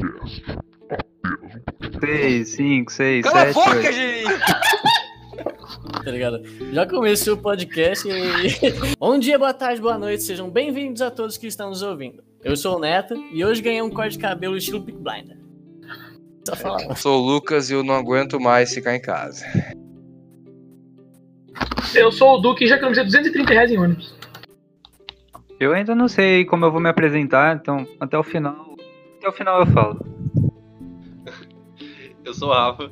podcast. Apenas um podcast. 6, 5, 6, Cala a 7, boca, 8. gente! tá ligado? Já começou o podcast e. Bom dia, boa tarde, boa noite, sejam bem-vindos a todos que estão nos ouvindo. Eu sou o Neto e hoje ganhei um corte de cabelo estilo Peak Blinder. Só falar. Eu sou o Lucas e eu não aguento mais ficar em casa. Eu sou o Duque e já economizei 230 reais em ônibus. Eu ainda não sei como eu vou me apresentar, então até o final. Até o final eu falo. Eu sou o Rafa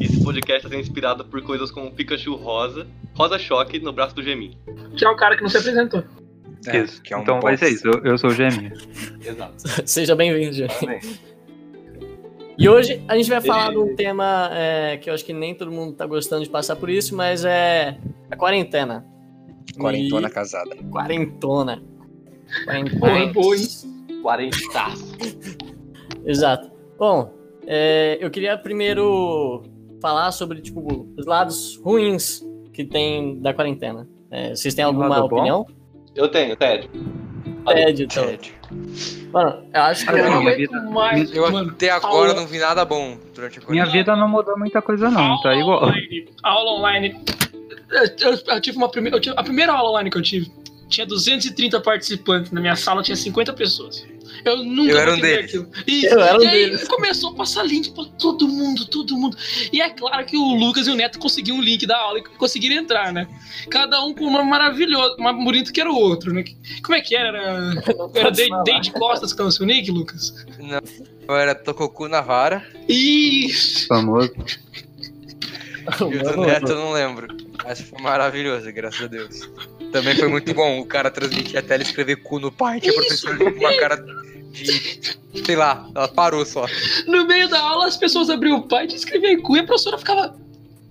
e esse podcast sendo inspirado por coisas como Pikachu rosa, rosa choque no braço do Gemin. Que é o cara que não se apresentou. isso. que é um então vai ser isso. Eu, eu sou o Geminho. Exato. Seja bem-vindo, gente. E hoje a gente vai falar de um tema é, que eu acho que nem todo mundo tá gostando de passar por isso, mas é a quarentena. Quarentona E- casada. Quarentona. Oi. Quarentaço. Exato. Bom, é, eu queria primeiro falar sobre tipo, os lados ruins que tem da quarentena. É, vocês têm alguma lado bom? opinião? Eu tenho, Ted. Ted, então. Ted. Mano, eu acho que. Eu minha não aguento vida- mais, Eu mano. até agora aula- não vi nada bom durante a Minha quarentena. vida não mudou muita coisa não, tá aula igual. Online, aula online. Eu, eu- eu tive uma primeira. tive- a primeira aula online que eu tive tinha 230 participantes. Na minha sala tinha 50 pessoas. Eu nunca Eu era um deles. aquilo. E, Eu era um e aí deles. começou a passar link pra todo mundo, todo mundo. E é claro que o Lucas e o Neto conseguiram o link da aula e conseguiram entrar, né? Cada um com um nome maravilhoso, mais bonito que era o outro, né? Como é que era? Era, Day, de Costas que tava seu nick, Lucas? Não, eu era Tococu na vara Isso! Famoso. e o do Neto eu não lembro. Mas foi maravilhoso, graças a Deus. Também foi muito bom o cara transmitir a tela e escrever cu no pai, que a professora ficou com uma cara de. sei lá, ela parou só. No meio da aula, as pessoas abriam o pai e escreviam cu e a professora ficava.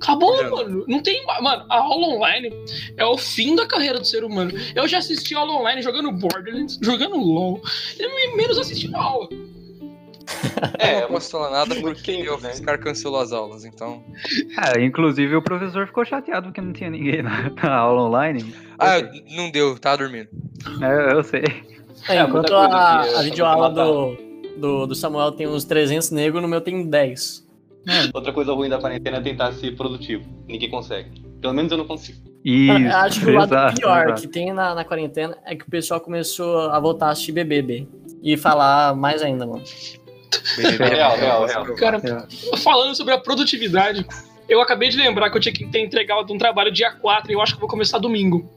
Acabou, Não. mano. Não tem. ma- Mano, a aula online é o fim da carreira do ser humano. Eu já assisti aula online jogando Borderlands, jogando LOL. E menos assistindo aula. É, eu não posso falar nada porque tempo, o né? Cancelou as aulas, então. É, inclusive o professor ficou chateado porque não tinha ninguém na, na aula online. Ah, não deu, tava dormindo. É, eu sei. É, É, enquanto a, é a videoaula do, do, do Samuel tem uns 300 negros, no meu tem 10. Outra coisa ruim da quarentena é tentar ser produtivo. Ninguém consegue. Pelo menos eu não consigo. Isso, acho que o lado exato, pior exato. que tem na, na quarentena é que o pessoal começou a voltar a assistir BBB. E falar mais ainda, mano. Real, real, real. Cara, É. falando sobre a produtividade, eu acabei de lembrar que eu tinha que ter entregado um trabalho dia 4 e eu acho que vou começar domingo.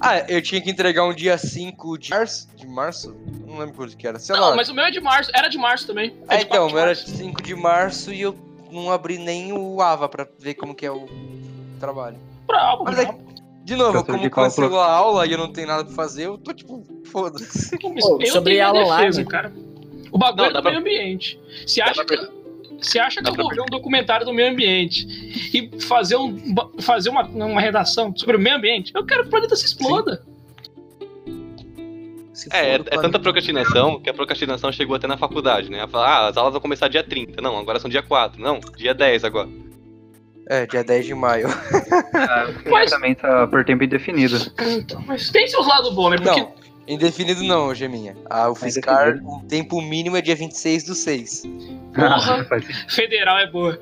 Ah, eu tinha que entregar um dia 5 de março. De março? Não lembro quando que era. Sei Não, lá. mas o meu é de março. Era de março também. É, então, 4 de era março. 5 de março e eu não abri nem o AVA pra ver como que é o trabalho. Bravo, Mas é bravo. De novo, como cancelou a aula e eu não tenho nada pra fazer, eu tô tipo, foda-se. Sobre tenho aula defesa, online- cara. O bagulho Não, é do pra- meio ambiente. Você acha pra- que, você acha que eu vou ver um documentário do meio ambiente e fazer, um, fazer uma, uma redação sobre o meio ambiente? Eu quero que o planeta se exploda. Se É, é, tanta procrastinação que a procrastinação chegou até na faculdade, né? Ela fala, ah, as aulas vão começar dia 30. Não, agora são dia 4. Não, dia 10 agora. É, dia 10 de maio. Mas, Também tá por tempo indefinido. então, mas tem seus lados bons, né? Porque Não, indefinido não, Geminha. Ah, o Fiscar, o tempo mínimo é dia 26 do 6. Porra. Faz sentido. federal é boa.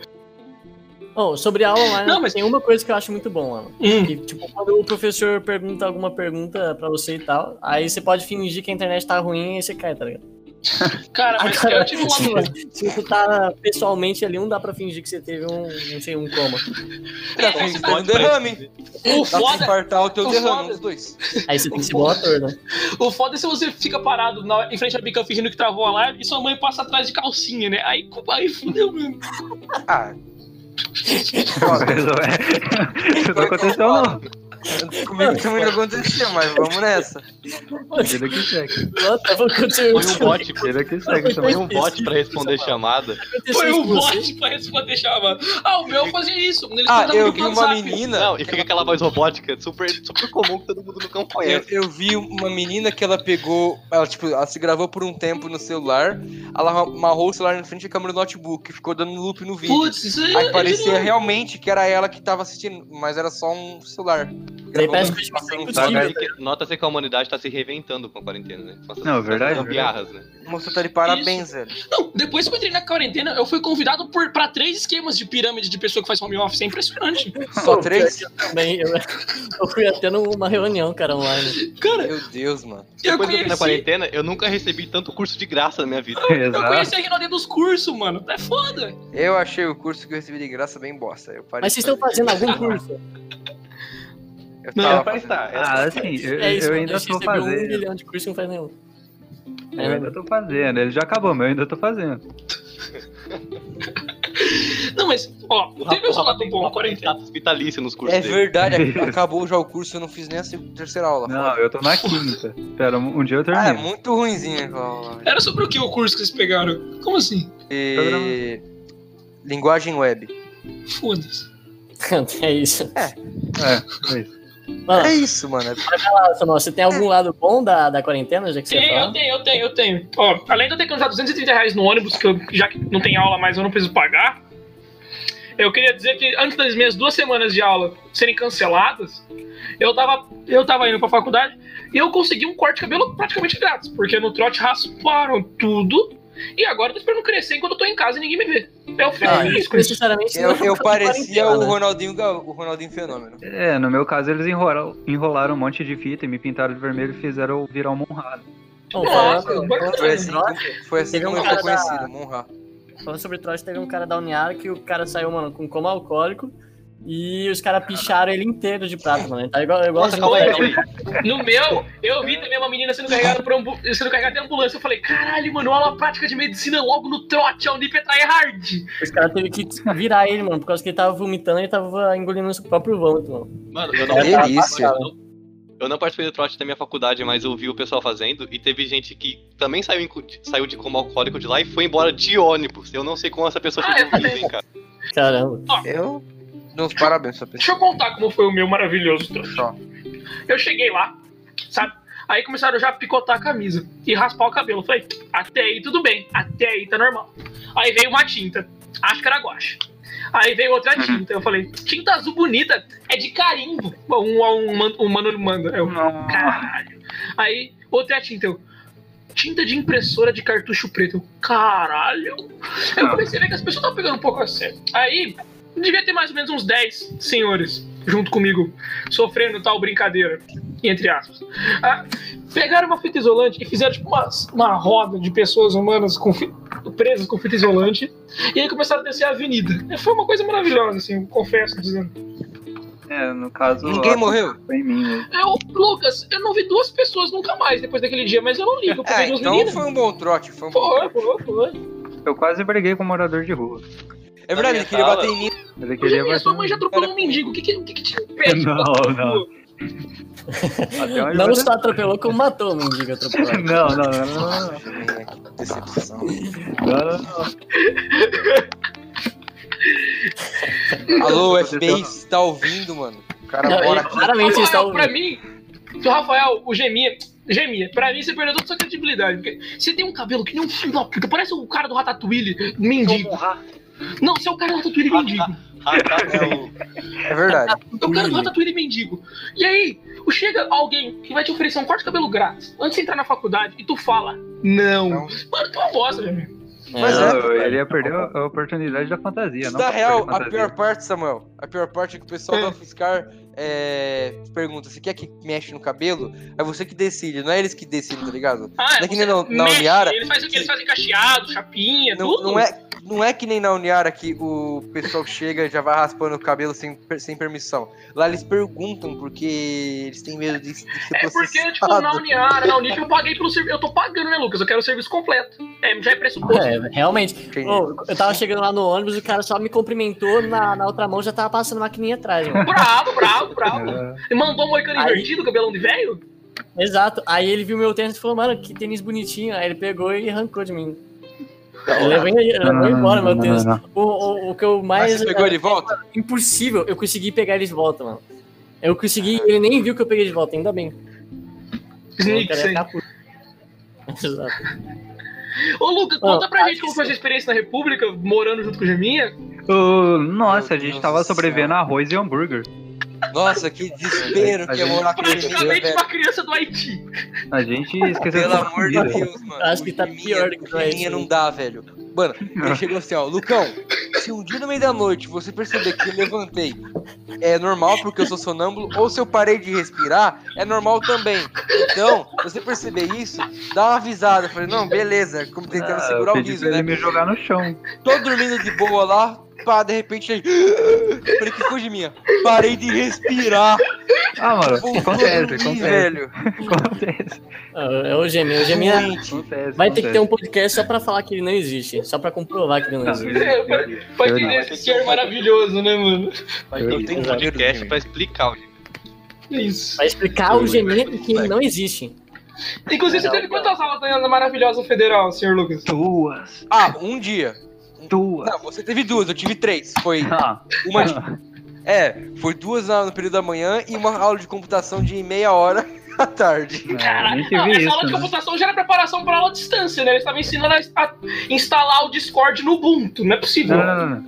Oh, sobre aula online, Não, mas- tem uma coisa que eu acho muito bom, mano. Hum. Que, tipo, quando o professor pergunta alguma pergunta pra você e tal, aí você pode fingir que a internet tá ruim e você cai, tá ligado? Cara, mas Agora, eu tive um lado bom. Se você tá pessoalmente ali, não dá pra fingir que você teve um, não sei, um coma. Dá É, você ter um derrame. O foda, infartar o teu o derrame, foda- os dois. Aí você tem que ser bom ator, né? o foda é se você fica parado na- em frente à bica fingindo que travou a live e sua mãe passa atrás de calcinha, né? Aí, aí fudeu mesmo. Ah, ué, Isso não aconteceu não. Comigo também não aconteceu, mas vamos nessa. Vida que segue. Foi um bot, Vida que segue foi também. um bot pra responder chamada. Foi um bot pra responder chamada. Ah, o meu fazia isso. Ele Ah, eu vi uma menina. Não, e fica aquela voz robótica super, super comum que todo mundo no campo Eu, conhece. eu vi uma menina que ela pegou. Ela, tipo, ela se gravou por um tempo no celular. Ela amarrou o celular na frente da câmera do notebook. Ficou dando loop no vídeo. Putz, isso aí Aí é parecia genial. realmente que era ela que tava assistindo, mas era só um celular. Daí parece que eu possível. Nota-se que, a humanidade tá se reinventando com a quarentena, né? Com essas- Não, essas verdade, gambiarras, né? O moço tá de parabéns, velho. Não, depois que eu entrei na quarentena, eu fui convidado por, pra três esquemas de pirâmide de pessoa que faz home office. É impressionante. Só três? Também, eu, eu fui até numa reunião, cara, online. Cara, Meu Deus, mano. eu Depois que eu entrei na conheci, quarentena, eu nunca recebi tanto curso de graça na minha vida. eu conheci a Rinodê dos cursos, mano. É foda. Eu achei o curso que eu recebi de graça bem bosta. Eu parei Mas vocês estão fazendo algum curso? Eu Não, Mas fazendo. tá, é- Ah, assim, eu, É isso, eu ainda tô recebeu um fazendo. milhão de curso e não faz nenhum. Eu ainda tô fazendo. Ele já acabou, mas eu ainda tô fazendo. Não, mas, ó, teve o seu lado bom a quarentena. status vitalício nos cursos É dele. verdade, ac- acabou já o curso, eu não fiz nem a segunda- terceira aula. Não, eu tô na quinta. Espera, um um dia eu Ah, é termino. muito ruimzinho aquela aula. Era sobre o que o curso que vocês pegaram? Como assim? E... Linguagem web. Foda-se. É isso. É, foi isso. Mano, É isso, mano. É- você tem algum lado bom da, da quarentena, já que você Sim, eu tenho, eu tenho, eu tenho. Ó, além de eu ter que usar 230 reais no ônibus, que eu, já que não tem aula mais, eu não preciso pagar. Eu queria dizer que antes das minhas duas semanas de aula serem canceladas, eu tava, eu tava indo pra faculdade e eu consegui um corte de cabelo praticamente grátis, porque no trote rasparam tudo e agora eu tô esperando crescer enquanto eu tô em casa e ninguém me vê. Eu fico Ah, isso. necessariamente Eu, não eu é parecia o? Ronaldinho, o Ronaldinho Fenômeno. É, no meu caso eles enrolaram, enrolaram um monte de fita e me pintaram de vermelho e fizeram eu virar um monrado. Bom, Nossa, falando. Foi assim, trote, foi assim Teve como um eu fui cara da- conhecido, Monra. falando sobre trote, teve um cara da Uniara que o cara saiu, mano, com coma alcoólico e os caras picharam ele inteiro de prata, mano. Tá igual, igual Nossa, calma aí. No meu, eu vi também uma menina sendo carregada por ambu sendo carregada de ambulância. Eu falei, caralho, mano, aula prática de medicina logo no trote, é o Nip é tryhard. Os caras teve que virar ele, mano, por causa que ele tava vomitando e tava engolindo o próprio vômito, mano. Mano, eu não, Delícia. eu não participei do trote da minha faculdade, mas eu vi o pessoal fazendo e teve gente que também saiu, em, saiu de como alcoólico de lá e foi embora de ônibus. Eu não sei como essa pessoa Ah, eu viva, hein, cara. Caramba. Eu dou uns parabéns Deixa pessoa. eu contar como foi o meu maravilhoso. Só. Eu cheguei lá, sabe? Aí começaram já a picotar a camisa e raspar o cabelo. Eu falei, até aí tudo bem, até aí tá normal. Aí veio uma tinta, acho que era guache. Aí veio outra tinta, eu falei, tinta azul bonita, é de carimbo. Um, um, um mano manda. Eu, caralho. Aí, outra tinta, eu. Tinta de impressora de cartucho preto. Eu, caralho. Aí eu comecei a ver que as pessoas estavam pegando um pouco a sério. Aí, devia ter mais ou menos uns 10 senhores junto comigo, sofrendo tal brincadeira. Entre aspas. Ah, pegaram uma fita isolante e fizeram tipo uma, uma roda de pessoas humanas com fi- presas com fita isolante. E aí começaram a descer a avenida. E Foi uma coisa maravilhosa, assim, eu confesso, dizendo. É, no caso. Ninguém morreu? Foi em mim, né? Eu, Lucas, eu não vi duas pessoas nunca mais depois daquele dia, mas eu não ligo. Eu É, então meninas. foi um bom trote. Foi, um bom Foi, trote. foi, foi. Eu quase briguei com um morador de rua. É verdade, ele queria bater em mim. Ele Hoje queria minha sua bater- mãe já atropelou um mendigo. O que, que, o que, que te impede? de Não, não. Não só atropelou, como matou o mendigo atropelado. Não, não, não, não, Decepção. Não, não, não. Alô. FBI, tá ouvindo, mano? O cara Não, mora ele- aqui. claramente está Rafael, pra ouvindo. mim, o Rafael, o gemia, gemia. Pra mim, você perdeu toda a sua credibilidade. Porque você tem um cabelo que nem um filho da puta. Parece o cara do Ratatouille, mendigo. Não, você é o cara do Ratatouille mendigo. Ah, tá, é o- É verdade. É o cara do Ratatouille mendigo. E aí, chega alguém que vai te oferecer um corte de cabelo grátis antes de entrar na faculdade e tu fala, não. Não. Mano, tu é uma bosta, gemia. Mas É, é, ele ia perder a a oportunidade da fantasia. Pode real, a fantasia. pior parte, Samuel, a pior parte é que o pessoal É. da Fiscar é, pergunta, você quer que mexe no cabelo? É você que decide, não é eles que decidem, tá ligado? Ah, Não é que nem na- na mexe, Uniara, Eles fazem o que? Eles fazem cacheado, chapinha, Não, tudo. não é, não é que nem na Uniara que o pessoal chega e já vai raspando o cabelo sem, sem permissão. Lá eles perguntam porque eles têm medo de, de ser É porque, tipo, na Uniara, na Unip, eu paguei pelo serviço. Eu tô pagando, né, Lucas? Eu quero o serviço completo. É, já é pressuposto. É, realmente. Ô, eu tava chegando lá no ônibus, o cara só me cumprimentou, na, na outra mão já tava passando maquininha atrás, mano. Bravo, bravo, bravo. É. Mandou um moicano Aí- invertido, cabelão de velho? Exato. Aí ele viu meu tênis e falou, mano, que tênis bonitinho. Aí ele pegou e arrancou de mim. Ele levou, ele embora meu tênis. O, o, o que eu Mas mais. você pegou de volta? Impossível, eu consegui pegar ele de volta, mano. Eu consegui, ele nem viu que eu peguei de volta, ainda bem. Ficar puto. Exato. Ô, Lucas, Ô, conta pra acho gente como foi a sua experiência na República, morando junto com o Geminha. Ô, nossa, a gente tava do sobrevivendo a arroz e hambúrguer. Nossa, que desespero que é morar com esse menino, Praticamente uma criança do Haiti. A gente esqueceu Pelo amor de. Deus, mano. Acho que tá pior do que o Haiti. minha não dá, velho. Mano, ele chegou assim, ó, Lucão, se um dia no meio da noite você perceber que eu levantei, é normal porque eu sou sonâmbulo, ou se eu parei de respirar, é normal também. Então, você perceber isso, dá uma avisada. Eu falei, não, beleza, como tentando Ah, segurar o riso, pra ele né? me jogar no chão. Tô dormindo de boa lá, pá, de repente aí. Falei, que foi de minha? Parei de respirar. Ah, mano, Vou acontece, dormir, acontece. velho. Acontece, Ah, É o Geminha. O Geminha acontece. vai ter que ter acontece. um podcast só pra falar que ele não existe. Só pra comprovar que ele não existe. Pode teoria. ter esse ser maravilhoso, né, mano? Eu tenho um podcast pra explicar o É Isso. Vai explicar o Geminha que ele não existe. Inclusive, você teve quantas aulas na maravilhosa federal, senhor Lucas? Duas. Ah, um dia. Duas. Não, você teve duas, eu tive três. Foi Ah, uma de É, foi duas na- no período da manhã e uma aula de computação de meia hora à tarde. é, Não, tive essa aula isso, de né? computação já era preparação para aula à distância, né? Eles estavam ensinando a, a instalar o Discord no Ubuntu, não é possível. Não, não, não, não.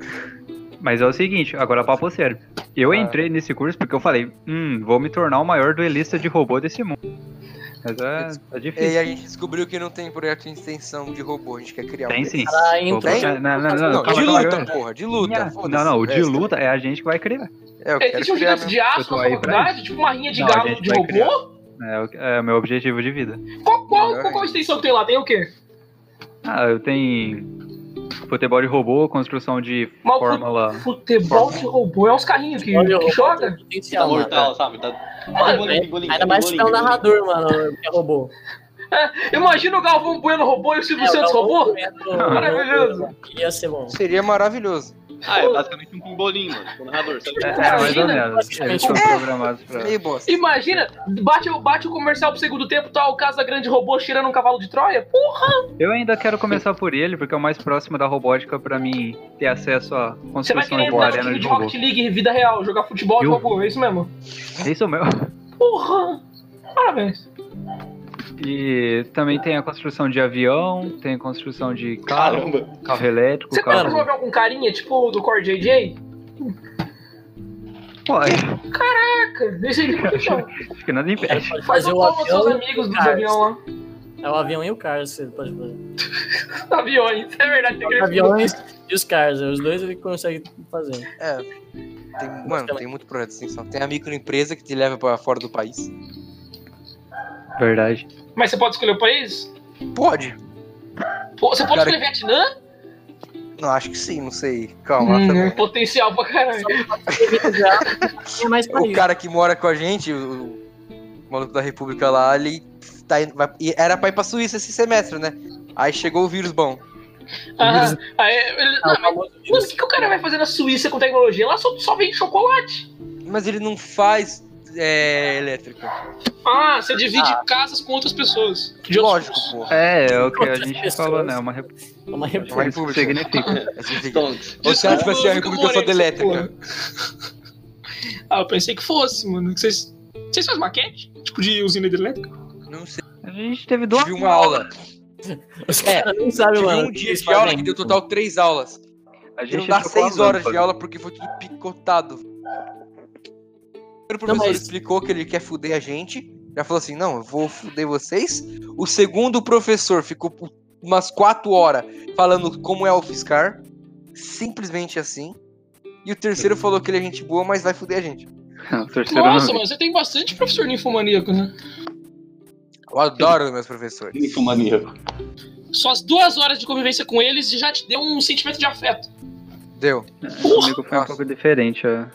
Mas é o seguinte, agora papo sério. Eu Ah. entrei nesse curso porque eu falei, hum, vou me tornar o maior duelista de robô desse mundo. Mas é, é E difícil. aí a gente descobriu que não tem projeto de extensão de robô, a gente quer criar um. Tem sim. Pra Vou intro- botar- Não, não, não, Não, calma, de calma, luta, calma. porra, de luta. Não, não, o de É, luta é a gente que vai criar. É, eu É, quero Existe um gigante de aço na faculdade, tipo uma rinha de Não, galo de robô? criar. É o é o meu objetivo de vida. Qual, qual, qual, qual a extensão que tem lá? Tem o quê? Ah, eu tenho futebol de robô, construção de Mal- fórmula. Futebol de robô. É uns carrinhos que, que joga? potencial, Tá mortal, sabe? Tá... Mano, Golinho, golinho, Ainda mais se é um narrador, mano, que é robô. Imagina o Galvão Bueno robô e o Silvio É, Santos robô? Maravilhoso. Ia ser bom. Seria maravilhoso. Ah, é basicamente um pimbolinho, mano. O narrador, sabe? É, é, mais ou Imagina, menos. Eles são programados pra. Meio bosta. Imagina, bate, o- bate o comercial pro segundo tempo, tá o caso da grande robô tirando um cavalo de Troia? Porra! Eu ainda quero começar por ele, porque é o mais próximo da robótica pra mim ter acesso à Você vai construção querer de entrar no arena time de de robô. Rocket League vida real, jogar futebol de robô, é isso mesmo? É isso mesmo. Porra! Parabéns. E também tem a construção de avião, tem a construção de carro, Caramba. carro elétrico, Você pode carro. um avião com carinha, tipo o do Core JJ? Pode, Caraca, deixa ele por que não? acho que nada impede. Pode Faz fazer o com seus avião. amigos dos aviões lá. É o avião e o Cars, você pode fazer. Aviões, é verdade. Tem Os aviões e os Cars, os dois ele consegue fazer. É. Tem, mano, tem muito projeto de extensão. Tem a microempresa que te leva pra fora do país. Verdade. Mas você pode escolher o país? Pode. Pô, Você pode Cara, escolher Vietnã? Não, acho que sim, não sei. Calma. Hum, também. potencial pra caralho. É mais O cara que mora com a gente, o, o maluco da República lá, ele tá indo, vai- e era pra ir pra Suíça esse semestre, né? Aí chegou o vírus bom. Aham. Aí, ele, Ah, não, mas, vírus. o que, que o cara vai fazer na Suíça com tecnologia? Lá só, só vende chocolate. Mas ele não faz é, elétrica. Ah, você divide casas com outras pessoas. De outros- Lógico, porra. É, é o que a gente pessoas. falou, né? Uma rep... É uma Uma república. república. significa. É significa- Stonks. Ou você acha que vai ser a República só de elétrica? Ah, eu pensei que fosse, mano. Que Vocês, vocês fazem maquete? Tipo de usina hidrelétrica? Não sei. A gente teve duas. Tive uma aula. Os É, caras nem sabem, Tive mano. um dia de aula que deu total três aulas. A não gente dá trocou seis horas de aula porque foi tudo picotado. O primeiro professor mas- explicou que ele quer fuder a gente. Já falou assim: não, eu vou fuder vocês. O segundo professor ficou por umas quatro horas falando como é o Fiscar. Simplesmente assim. E o terceiro falou que ele é gente boa, mas vai fuder a gente. Nossa, não. mano, você tem bastante professor ninfomaníaco, né? Eu adoro meus professores. Ninfomaníaco. Só as duas horas de convivência com eles já te deu um sentimento de afeto. Deu. Comigo foi um pouco diferente a,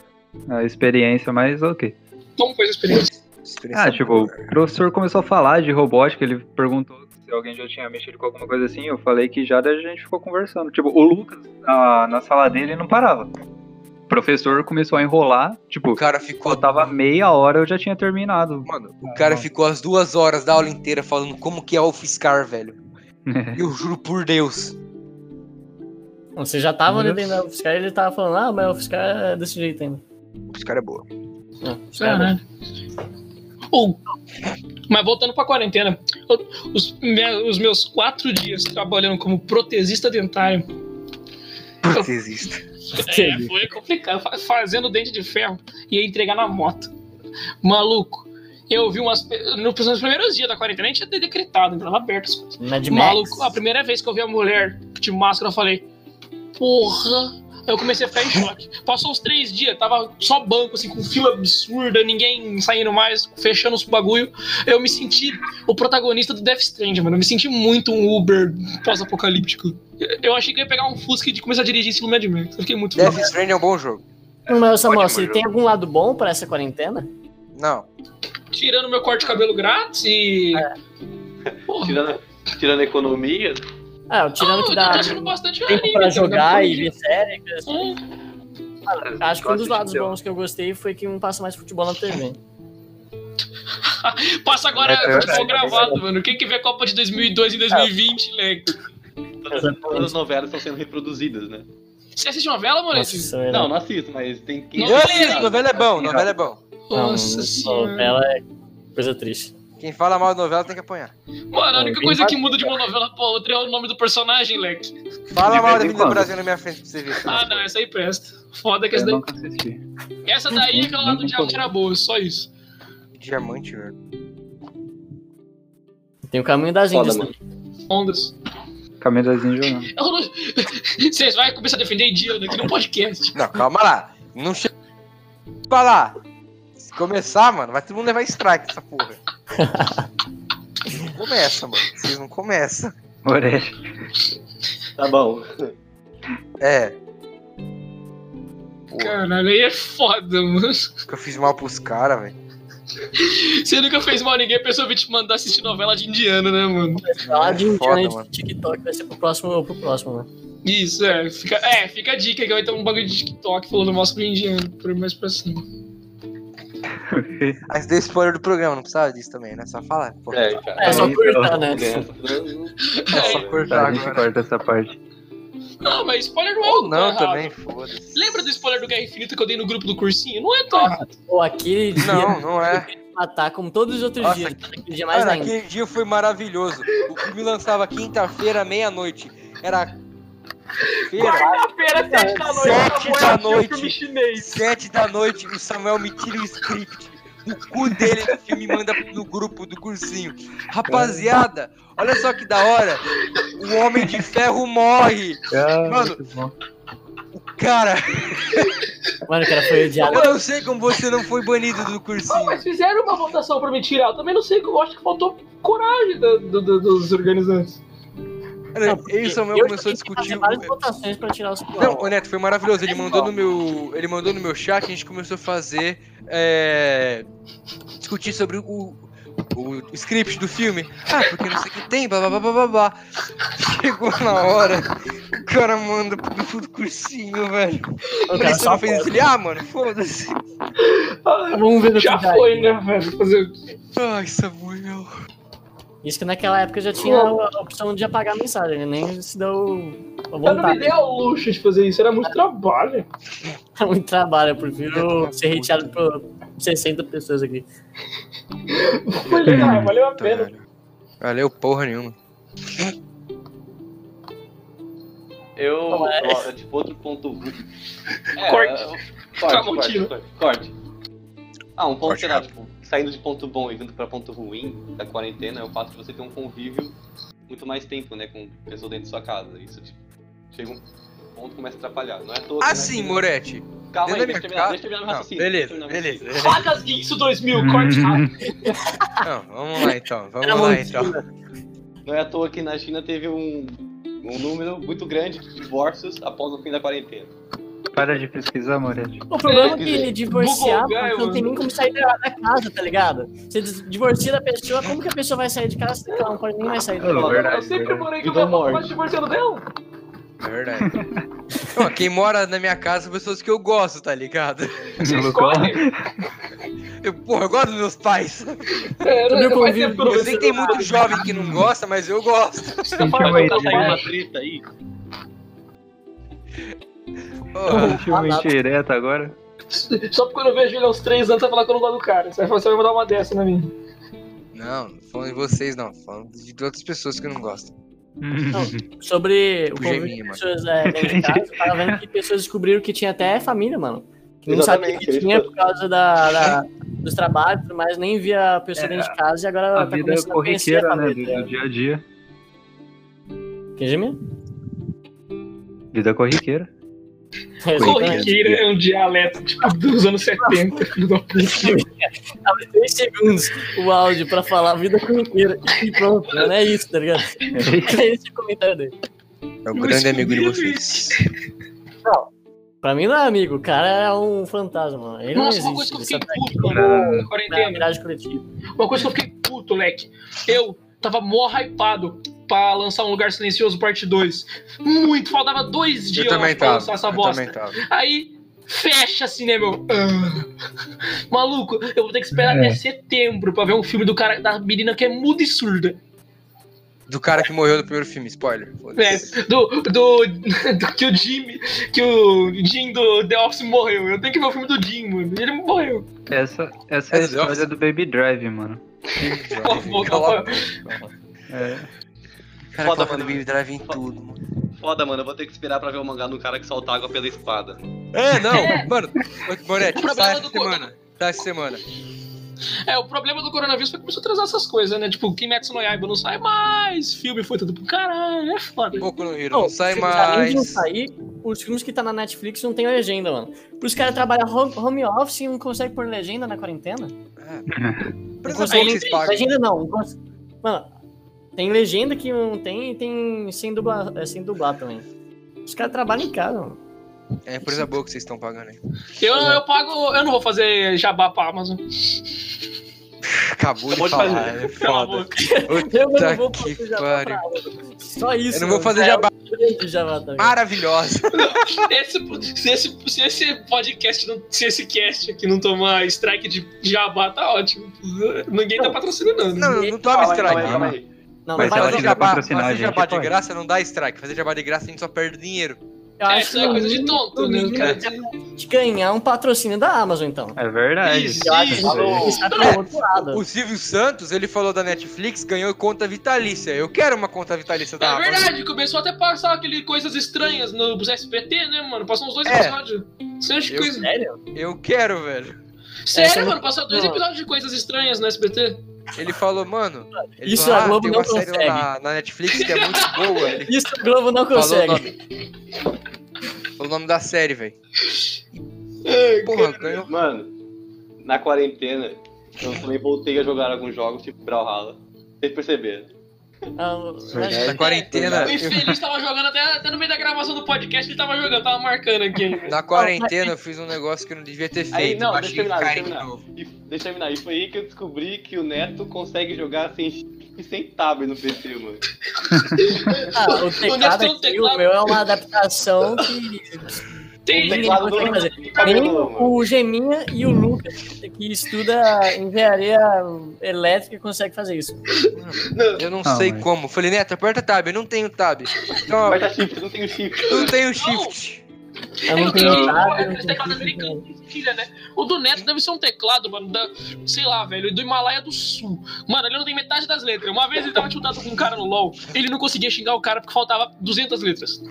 a experiência, mas ok. Como foi a experiência? Experiência Ah, tipo, boa. o professor começou a falar de robótica, ele perguntou se alguém já tinha mexido com alguma coisa assim, eu falei que já, daí a gente ficou conversando. Tipo, o Lucas, na, na sala dele, não parava. O professor começou a enrolar, tipo, O cara ficou. faltava meia hora, eu já tinha terminado. Mano, o cara ficou as duas horas da aula inteira falando como que é o Fiscar, velho. Eu juro por Deus. Você já tava ali Meu dentro da UFSCar e ele tava falando, ah, mas o UFSCar é desse jeito ainda. O Fiscar é boa. Ah, é bom. Caralho. Ou, mas voltando pra quarentena, eu- os, me- os meus quatro dias trabalhando como protesista dentário Protesista. é, foi complicado, fa- fazendo dente de ferro. ia entregar na moto. Maluco, eu vi umas. Nos primeiros dias da quarentena, a gente tinha decretado, então tava aberto as coisas. Maluco, a primeira vez que eu vi a mulher de máscara, eu falei, porra. Eu comecei a ficar em choque. Passou uns três dias, tava só banco, assim, com fila absurda, ninguém saindo mais, fechando os bagulho. Eu me senti o protagonista do Death Stranding, mano. Eu me senti muito um Uber pós-apocalíptico. Eu achei que eu ia pegar um Fusca e começar a dirigir esse Mad Max. Eu fiquei muito Death feliz. Stranding é um bom jogo. Mas, Samuel, você tem algum lado bom pra essa quarentena? Não. Tirando meu corte de cabelo grátis e. Porra. Tirando, tirando a economia, Ah, tirando Ah, que eu dá tô assistindo bastante tempo anime, pra jogar e ver série. Hum. Acho que um dos lados bons que eu gostei foi que não passa mais futebol na TV. Passa agora É futebol é gravado, mano. Quem que vê a Copa de 2002 em 2020, leque? todas, todas as novelas estão sendo reproduzidas, né? Você assiste novela, Maurício? Nossa, é Não, não assisto, mas tem que. Não, Eu assisto, novela é bom, novela é bom. Nossa senhora. novela é coisa triste. Quem fala mal de novela tem que apanhar. Mano, a única Bem coisa que muda de uma novela pra outra é o nome do personagem, leque. Fala De mal da em Vida do quando. Brasil na minha frente pra você ver. Ah, não, essa aí presta. Foda que Eu essa daí. Essa daí é aquela lá do Diabo era boa, só isso. Diamante, velho. Tem o caminho das Foda, Índias mano. também. Ondas. Caminho das Índias não. Vocês vão começar a defender Diana aqui no podcast. Não, calma lá. Não chega pra lá. Se começar, mano, vai todo mundo levar strike essa porra. Não começa, mano. Vocês não começam. Oreste. Tá bom. É. Porra, Caralho, aí é foda, mano. que eu fiz mal pros caras, velho. Você nunca fez mal a ninguém, a pessoa vai te mandar assistir novela de indiano, né, mano? Falar de Foda, Indiana mano. de TikTok vai ser pro próximo, pro próximo, né? Isso, é. Fica, é, fica a dica que vai ter um bagulho de TikTok falando mal sobre indiano, por mais pra cima. Mas deu spoiler do programa, não precisava disso também, né? Só falar. Pô, É, cara. É só cortar, né? é só Tá, cortar a gente agora. corta essa parte. Não, mas spoiler não é Ou não, errado. também, foda-se. Lembra do spoiler do Guerra Infinita que eu dei no grupo do cursinho? Não é tão errado. Pô, aquele dia Não, não é. matar como todos os outros Nossa, dias. Aquele dia mais ainda. aquele dia foi maravilhoso. O filme lançava quinta-feira, meia-noite. Era. Feira, Quarta-feira, sete da noite, Sete da assistiu noite. sete da noite, o Samuel me tira o script do cu dele no filme e manda no grupo do cursinho. Rapaziada, olha só que da hora. O Homem de Ferro morre. Ah, Mano. O cara, Mano, o cara foi odiado. eu não sei como você não foi banido do cursinho. mas fizeram uma votação pra me tirar. Eu também não sei, eu acho que faltou coragem do- do- do- dos organizantes. Cara, Não, e o Samuel eu começou a discutir. várias votações pra tirar os Não, ô Neto, foi maravilhoso. Ele mandou no meu, ele mandou no meu chat, a gente começou a fazer, é, discutir sobre o, o script do filme. Ah, porque não sei o que tem, blá blá blá blá blá, blá. Chegou na hora, o cara manda pro cursinho, velho. O Ele cara só fez isso. Ele, ah, mano, foda-se. Vamos ver Já foi, né, velho? Fazer o quê? Ai, Samuel. Isso que naquela época já tinha a opção de apagar a mensagem, né? nem se deu a Eu não me vontade. dei ao luxo de fazer isso, era muito trabalho. É muito trabalho, eu prefiro ser hateado por 60 pessoas aqui. Valeu, ah, valeu a pena. Caralho. Valeu porra nenhuma. Eu. É. ó, tipo, outro ponto. É, Corte. Corte, corte, corte, corte. Ah, um ponto, Corte rápido. tipo, saindo de ponto bom e vindo pra ponto ruim da quarentena é o fato de você ter um convívio muito mais tempo, né, com pessoas dentro de sua casa. Isso, tipo, chega um ponto começa a atrapalhar. Não é à toa que, né, Assim, Moretti. Calma aí, deixa eu terminar, deixa eu terminar meu raciocínio. beleza, beleza. Facas Guinso 2000, corte rápido. Não, vamos lá então, vamos Era lá então. Não é à toa que na China teve um, um número muito grande de divórcios após o fim da quarentena. Para de pesquisar, Moretti. O problema é que divorciar, Google não tem nem como sair da, casa, tá ligado? Você divorcia da pessoa, como que a pessoa vai sair de casa se ela não pode nem mais sair da É casa? verdade, eu sempre verdade. morei com avó, morte. mas divorciando dela. É verdade. Não, quem mora na minha casa são pessoas que eu gosto, tá ligado? Você escolhe. Eu, porra, eu gosto dos meus pais. É, né, que eu não Eu sei que tem muito jovem que não gosta, mas eu gosto. Você que eu Tá saindo ideia. uma treta aí. Porra, uma indireta agora. Só porque eu não vejo ele há uns 3 anos, você vai falar que eu não gosto do cara. Você vai você vai mandar uma dessa na minha. não, não falando de vocês não, falando de outras pessoas que eu não gosto. Sobre o O convívio de pessoas é, dentro de casa, eu tava vendo que pessoas descobriram que tinha até família, mano. Que não sabia que é tinha por causa da, da- dos trabalhos, mas nem via a pessoa É, dentro de casa e agora A tá vida começando a conhecer corriqueira, a né? família. Do, do dia a dia. Que Jimmy? Vida corriqueira. Corriqueira é um dialeto tipo, dos anos 70, filho da puta. Abre três segundos o áudio pra falar vida corriqueira e pronto, mano. É isso, tá ligado? É esse o comentário dele. É o grande amigo de vocês. Pra mim não é amigo, o cara é um fantasma. Ele Nossa, não uma coisa existe. que eu fiquei tá puto, na na quarentena. miragem coletiva. Uma coisa que eu fiquei puto, leque. Eu tava mó hypado pra lançar um Lugar Silencioso parte 2. Muito, faltava dois dias pra tava. lançar essa Eu bosta. também tava. Aí fecha assim, né, meu? Ah. Maluco, eu vou ter que esperar É. até setembro pra ver um filme do cara da menina que é muda e surda. Do cara que morreu no primeiro filme, spoiler. É, do, do, do que o Jimmy, que o Jim do The Office morreu. Eu tenho que ver o filme do Jim, mano. Ele morreu. Essa, essa é a É, história nossa. do Baby Drive, mano. Cala a boca. É. Cara, Foda, mano. Baby Drive em tudo, mano. Foda, mano, eu vou ter que esperar pra ver o mangá do cara que solta água pela espada. É, não, mano. Moretti, sai essa do- semana. Sai essa semana. É, o problema do coronavírus foi que começou a trazer essas coisas, né? Tipo, Kimetsu no Yaiba não sai mais, filme foi tudo pro caralho, é foda. Pouco no Hero, Não, não sai se- Além de não mais. sair, os filmes que tá na Netflix não tem legenda, mano. Os caras trabalham home, home office e não conseguem pôr legenda na quarentena? Por Não exemplo, consegue- vocês pagam. Legenda não. não cons- Mano, tem legenda que não tem e tem sem dublar, é, sem dublar também. Os caras trabalham em casa, mano. É empresa boa que vocês estão pagando aí. Eu, eu pago, eu não vou fazer jabá pra Amazon. Acabou de Acabou de falar, fazer. é foda. Eu não vou que fazer jabá pariu. pra Amazon. Só isso. Eu não vou fazer jabá. Maravilhosa. Esse, se, esse, se esse podcast, não, se esse cast aqui não tomar strike de jabá, tá ótimo. Ninguém tá patrocinando. Não, não toma calma aí, strike. calma aí. Não, Mas ela vai Fazer jabá, patrocinar fazer jabá de graça não dá strike. Fazer jabá de graça a gente só perde dinheiro. Eu É, acho isso é coisa de tonto, né, cara? de ganhar um patrocínio da Amazon, então. É verdade. Isso, isso. outro lado. O Silvio Santos, ele falou da Netflix, ganhou conta vitalícia. Eu quero uma conta vitalícia da É Amazon. verdade, começou até a passar aquele coisas estranhas no SBT, né, mano? Passou uns dois É. episódios. Você acha que Eu- coisa... Sério? Eu quero, velho. Sério, é mano? Passou dois Não. episódios de coisas estranhas no SBT? Ele falou, mano. Ele Isso falou, a ah, Globo tem não uma série consegue. lá na, na Netflix que é muito boa. Ele Isso o Globo não falou o consegue. nome. Falou o nome da série, velho. Porra, ganhou. Mano, na quarentena, eu também voltei a jogar alguns jogos, tipo Brawlhalla. Vocês perceberam? Ah, Verdade. Na quarentena. O infeliz tava jogando até, até no meio da gravação do podcast, ele tava jogando, tava marcando aqui. Na quarentena eu fiz um negócio que eu não devia ter feito. Aí, não, deixa eu terminar, deixa eu de terminar. E, deixa eu terminar. E foi aí que eu descobri que o Neto consegue jogar sem e sem tab no PC, mano. Ah, o teclado um aqui, o meu é uma adaptação que Tem Ninguém consegue fazer. nem o Geminha e o Lucas, que estuda engenharia elétrica, consegue fazer isso. Eu não Ah, sei mas- como. Falei, Neto, aperta tab. Eu não tenho tab. Então, Aperta shift, não tem o shift. não tenho shift. Eu não É, tenho não esse tenho teclado americano filha, né? O do Neto deve ser um teclado, mano, da, sei lá, velho, do Himalaia do Sul. Mano, ele não tem metade das letras. Uma vez ele tava chutado com um cara no LoL, ele não conseguia xingar o cara porque faltava 200 letras.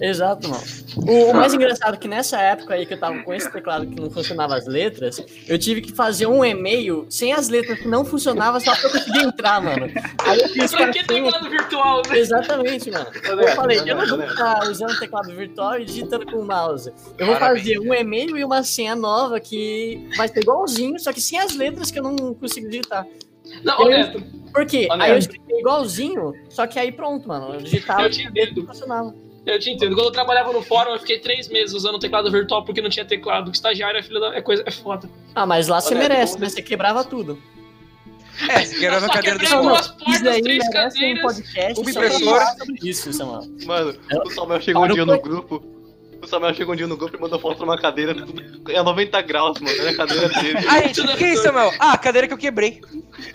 Exato, mano. O, o mais engraçado é que nessa época aí que eu tava com esse teclado que não funcionava as letras, eu tive que fazer um e-mail sem as letras que não funcionava só pra eu conseguir entrar, mano. Aí eu fiz Pra que teclado virtual, né? Exatamente, mano. Eu falei, eu não vou ficar usando teclado virtual e digitando com o mouse. Eu vou Parabéns. fazer um e-mail e uma senha nova que vai ser igualzinho, só que sem as letras que eu não consigo digitar. Não, ô, Neto, Por quê? Aí eu digitei igualzinho, só que aí pronto, mano. Eu digitava eu te entendo. e funcionava. Eu te entendo. Quando eu trabalhava no fórum, eu fiquei três meses usando teclado virtual porque não tinha teclado. Estagiário é filho da. É coisa. É foda. Ah, mas lá você merece, né? Você quebrava tudo. É, quer Eu a cadeira do Samuel. duas portas, Isso aí três merece um cadeiras. podcast Uma pra impressora. isso, Samuel. Mano, o Samuel chegou um dia no grupo. O Samuel chegou um dia no grupo e mandou foto de uma cadeira. É 90 graus, mano. Olha a cadeira dele. Ah, gente, que isso, Samuel? Ah, a cadeira que eu quebrei.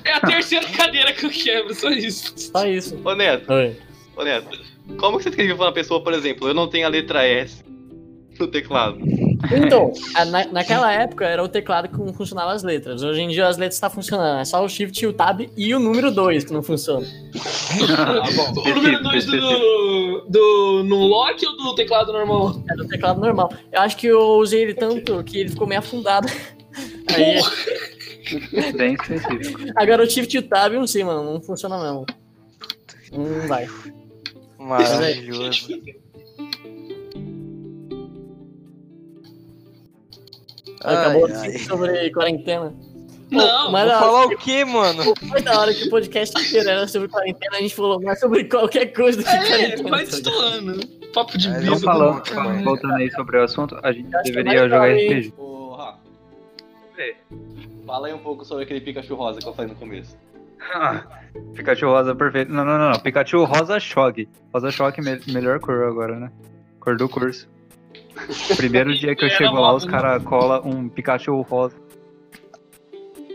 É a terceira cadeira que eu quebro, só isso. Só isso. Ô Neto, Oi. ô Neto. Como que você escreve pra uma pessoa, por exemplo, eu não tenho a letra S no teclado? Então, na- naquela época era o teclado que não funcionava as letras. Hoje em dia as letras estão funcionando. É só o Shift, o Tab e o número 2 que não funciona. Ah, bom. O número 2 do, do, no lock ou do teclado normal? É do teclado normal. Eu acho que eu usei ele tanto que ele ficou meio afundado. Aí, Bem específico. agora o Shift e o Tab, eu não sei, mano. Não funciona mesmo. Não vai. Maravilhoso. Acabou Ai, ai. assim sobre quarentena. Não, mas Vou a- falar o quê, mano? Foi da hora que o podcast inteiro era sobre quarentena, a gente falou mais sobre qualquer coisa do que É, quarentena. vai destoando. Papo de É, Então, brisa. falando, voltando aí sobre o assunto, a gente Acho que é deveria jogar? RPG. Fala aí um pouco sobre aquele Pikachu rosa que eu falei no começo. Ah, Pikachu rosa perfeito. Não, não, não, não. Pikachu rosa choque. Rosa choque, me- melhor cor agora, né? Cor do curso. Primeiro dia que eu chego lá, os caras colam um Pikachu rosa.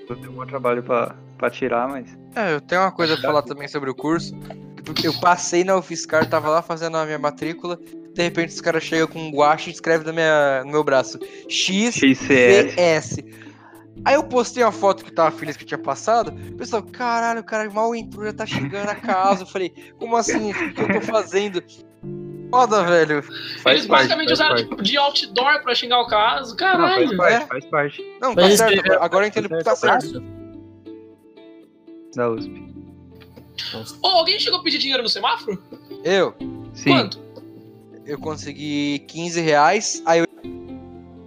Deu um trabalho pra, pra tirar, mas. É, eu tenho uma coisa pra falar também sobre o curso. Porque eu passei na UFSCar, tava lá fazendo a minha matrícula. De repente os caras chegam com um guache e escrevem na minha, no meu braço XCS. CS. Aí eu postei uma foto que tava feliz que eu tinha passado. O pessoal, caralho, o cara mal entrou, já tá chegando a casa. Eu falei, como assim? O que eu tô fazendo? Foda, velho. Faz Eles parte, basicamente faz usaram parte. tipo, de outdoor pra xingar o caso. Não, Caralho. faz parte, é? faz parte Não, tá certo. Agora, eu entendo que tá certo. Da USP. Ô, alguém chegou a pedir dinheiro no semáforo? Eu, Sim. Quanto? eu consegui 15 reais. Aí eu-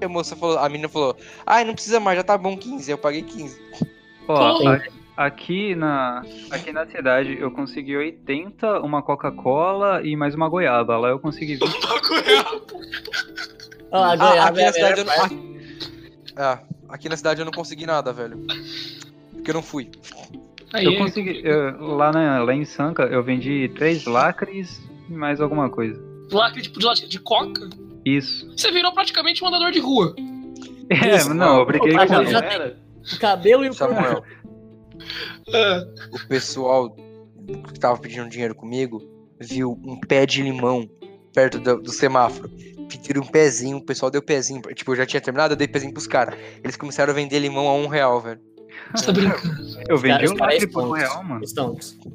a moça falou, a menina falou, ai, não precisa mais, já tá bom 15. Eu paguei 15. Ó, Porra. A- aqui na, aqui na cidade eu consegui 80, uma Coca-Cola e mais uma goiaba. Lá eu consegui 20. Ó, a Ah, goiaba aqui é a na cidade eu não. Ah, aqui na cidade eu não consegui nada, velho. Porque eu não fui. Aí, Eu consegui. eu- lá, na, lá em Sanca eu vendi três lacres e mais alguma coisa. lacre tipo de, lacre de coca. Isso. Você virou praticamente um andador de rua. É, Isso, não, eu briguei com tem. O cabelo e o Samuel, Ah, o pessoal que tava pedindo dinheiro comigo viu um pé de limão perto do, do semáforo. Pediram um pezinho, o pessoal deu pezinho. Tipo, eu já tinha terminado, eu dei pezinho pros caras. Eles começaram a vender limão a um real, velho. você tá brincando. Eu vendi um caras lacre por um real, mano.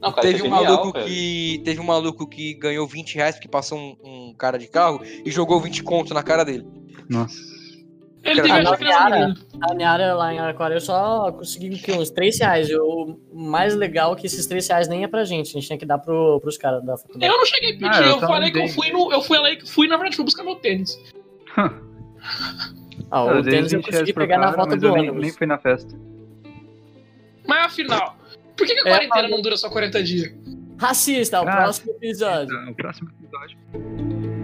Não, cara, Teve é um genial, maluco que. Teve um maluco que ganhou 20 reais porque passou um, um cara de carro e jogou 20 conto na cara dele. Nossa. Ele tem a que na na minha área lá em Araquara eu só consegui o quê? uns 3 reais. O mais legal é que esses 3 reais nem é pra gente, a gente tinha que dar pro, pros caras da faculdade. Eu não cheguei a pedir, Ah, eu eu, falei que eu fui no. Eu fui lá e fui, na verdade, fui buscar meu tênis. Ah, eu o tênis eu 20 reais consegui pegar na cara, volta mas do eu nem, ônibus. nem fui na festa. Mas afinal, por que, que a É, quarentena mas- não dura só 40 dias? Racista, o Ah, próximo episódio. No próximo episódio.